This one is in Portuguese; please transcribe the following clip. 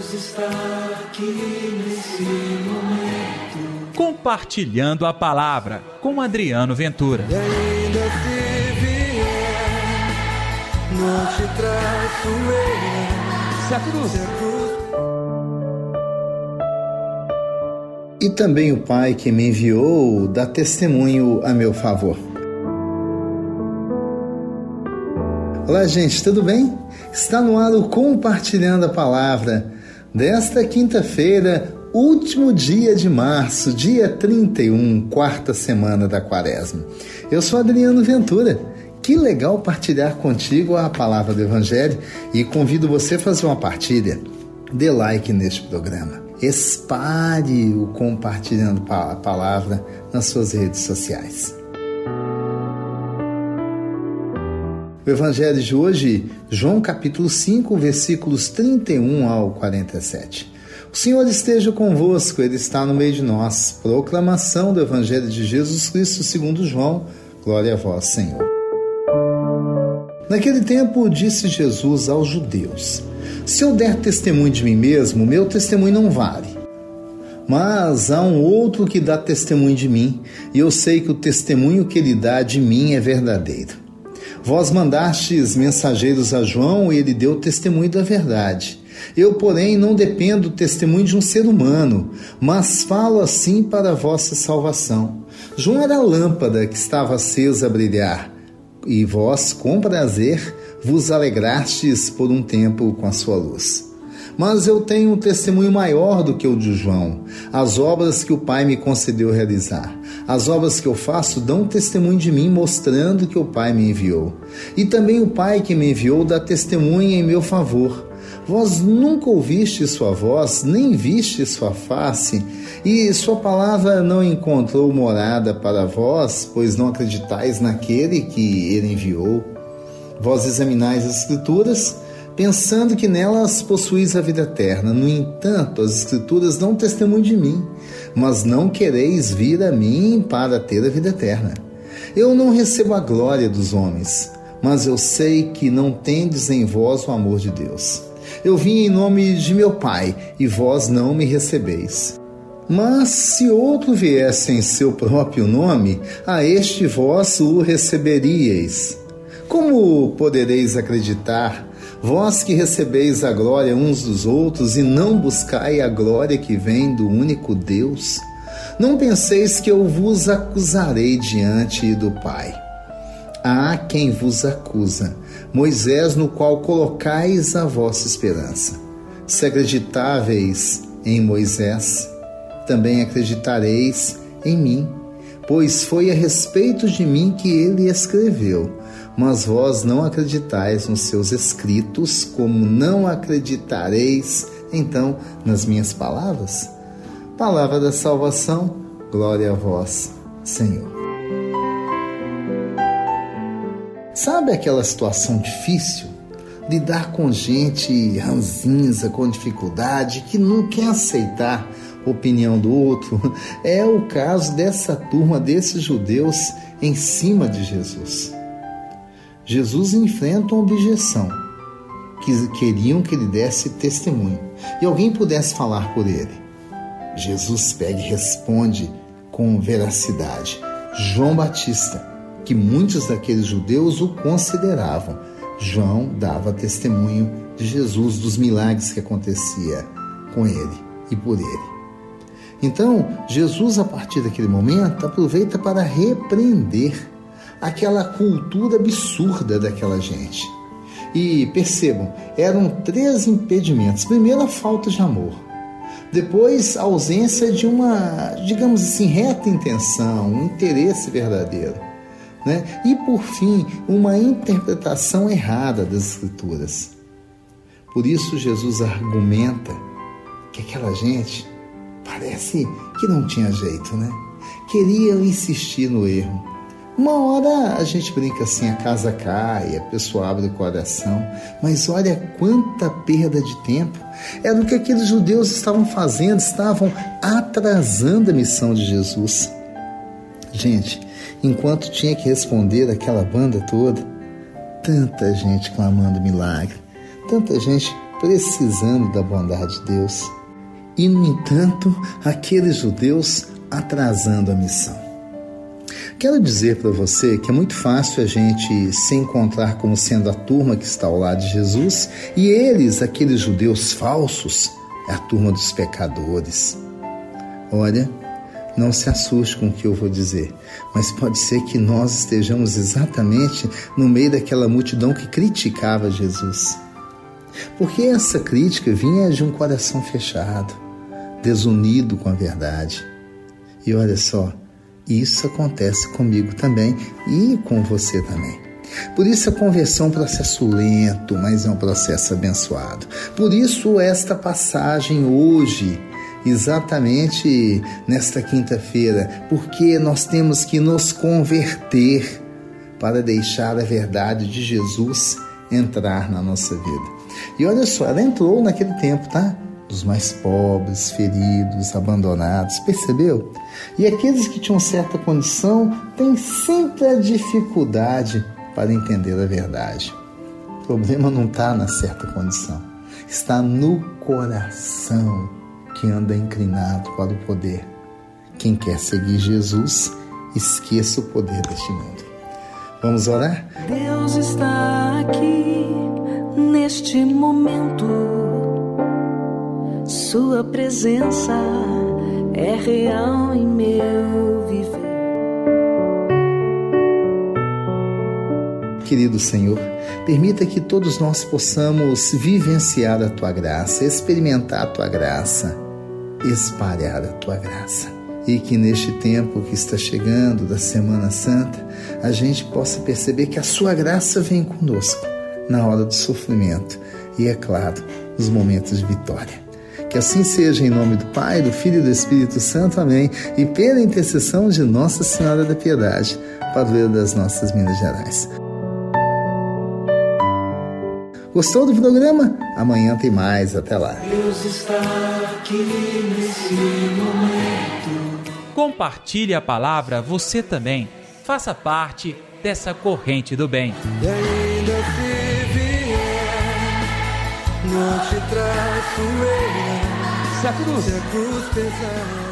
Deus está aqui nesse momento. Compartilhando a palavra com Adriano Ventura. E ainda se vier, não te traço eu. Se a cruz, Se a cruz E também o Pai que me enviou dá testemunho a meu favor. Olá, gente, tudo bem? Está no ar o Compartilhando a Palavra desta quinta-feira, último dia de março, dia 31, quarta semana da quaresma. Eu sou Adriano Ventura. Que legal partilhar contigo a palavra do Evangelho e convido você a fazer uma partilha. Dê like neste programa. Espalhe o compartilhando a palavra nas suas redes sociais. O Evangelho de hoje, João capítulo 5, versículos 31 ao 47. O Senhor esteja convosco, Ele está no meio de nós. Proclamação do Evangelho de Jesus Cristo segundo João. Glória a vós, Senhor. Naquele tempo disse Jesus aos judeus: Se eu der testemunho de mim mesmo, meu testemunho não vale. Mas há um outro que dá testemunho de mim, e eu sei que o testemunho que ele dá de mim é verdadeiro. Vós mandastes mensageiros a João e ele deu testemunho da verdade. Eu, porém, não dependo do testemunho de um ser humano, mas falo assim para a vossa salvação. João era a lâmpada que estava acesa a brilhar, e vós, com prazer, vos alegrastes por um tempo com a sua luz. Mas eu tenho um testemunho maior do que o de João, as obras que o Pai me concedeu realizar. As obras que eu faço dão testemunho de mim, mostrando que o Pai me enviou. E também o Pai que me enviou dá testemunho em meu favor. Vós nunca ouviste sua voz, nem viste sua face, e sua palavra não encontrou morada para vós, pois não acreditais naquele que ele enviou. Vós examinais as Escrituras, pensando que nelas possuís a vida eterna. No entanto, as Escrituras dão testemunho de mim, mas não quereis vir a mim para ter a vida eterna. Eu não recebo a glória dos homens, mas eu sei que não tendes em vós o amor de Deus. Eu vim em nome de meu Pai, e vós não me recebeis. Mas se outro viesse em seu próprio nome, a este vós o receberíeis. Como podereis acreditar, vós que recebeis a glória uns dos outros e não buscai a glória que vem do único Deus? Não penseis que eu vos acusarei diante do Pai. Há quem vos acusa, Moisés, no qual colocais a vossa esperança. Se acreditáveis em Moisés, também acreditareis em mim, pois foi a respeito de mim que ele escreveu. Mas vós não acreditais nos seus escritos, como não acreditareis então nas minhas palavras? Palavra da salvação, glória a vós, Senhor. Sabe aquela situação difícil? Lidar com gente ranzinza, com dificuldade, que não quer aceitar opinião do outro. É o caso dessa turma, desses judeus em cima de Jesus. Jesus enfrenta uma objeção, que queriam que ele desse testemunho e alguém pudesse falar por ele. Jesus pega e responde com veracidade. João Batista, que muitos daqueles judeus o consideravam. João dava testemunho de Jesus, dos milagres que acontecia com ele e por ele. Então, Jesus, a partir daquele momento, aproveita para repreender aquela cultura absurda daquela gente. E percebam, eram três impedimentos. Primeiro, a falta de amor. Depois, a ausência de uma, digamos assim, reta intenção, um interesse verdadeiro. Né? E, por fim, uma interpretação errada das Escrituras. Por isso, Jesus argumenta que aquela gente parece que não tinha jeito, né? Queria insistir no erro. Uma hora a gente brinca assim, a casa cai, a pessoa abre o coração, mas olha quanta perda de tempo. Era o que aqueles judeus estavam fazendo, estavam atrasando a missão de Jesus. Gente, enquanto tinha que responder aquela banda toda, tanta gente clamando milagre, tanta gente precisando da bondade de Deus. E, no entanto, aqueles judeus atrasando a missão. Quero dizer para você que é muito fácil a gente se encontrar como sendo a turma que está ao lado de Jesus e eles, aqueles judeus falsos, é a turma dos pecadores. Olha, não se assuste com o que eu vou dizer, mas pode ser que nós estejamos exatamente no meio daquela multidão que criticava Jesus. Porque essa crítica vinha de um coração fechado, desunido com a verdade. E olha só, isso acontece comigo também e com você também. Por isso a conversão é um processo lento, mas é um processo abençoado. Por isso esta passagem hoje, exatamente nesta quinta-feira, porque nós temos que nos converter para deixar a verdade de Jesus entrar na nossa vida. E olha só, ela entrou naquele tempo, tá? Dos mais pobres, feridos, abandonados, percebeu? E aqueles que tinham certa condição têm sempre a dificuldade para entender a verdade. O problema não está na certa condição, está no coração que anda inclinado para o poder. Quem quer seguir Jesus, esqueça o poder deste mundo. Vamos orar? Deus está aqui neste momento. Sua presença é real em meu viver. Querido Senhor, permita que todos nós possamos vivenciar a tua graça, experimentar a tua graça, espalhar a tua graça. E que neste tempo que está chegando da Semana Santa, a gente possa perceber que a sua graça vem conosco na hora do sofrimento e, é claro, nos momentos de vitória. Que assim seja em nome do Pai, do Filho e do Espírito Santo. Amém. E pela intercessão de Nossa Senhora da Piedade, padroeira das nossas Minas Gerais. Gostou do programa? Amanhã tem mais. Até lá. Deus está aqui nesse momento. Compartilhe a palavra você também. Faça parte dessa corrente do bem. E ainda não te traço eu. Se a cruz Se a cruz pesada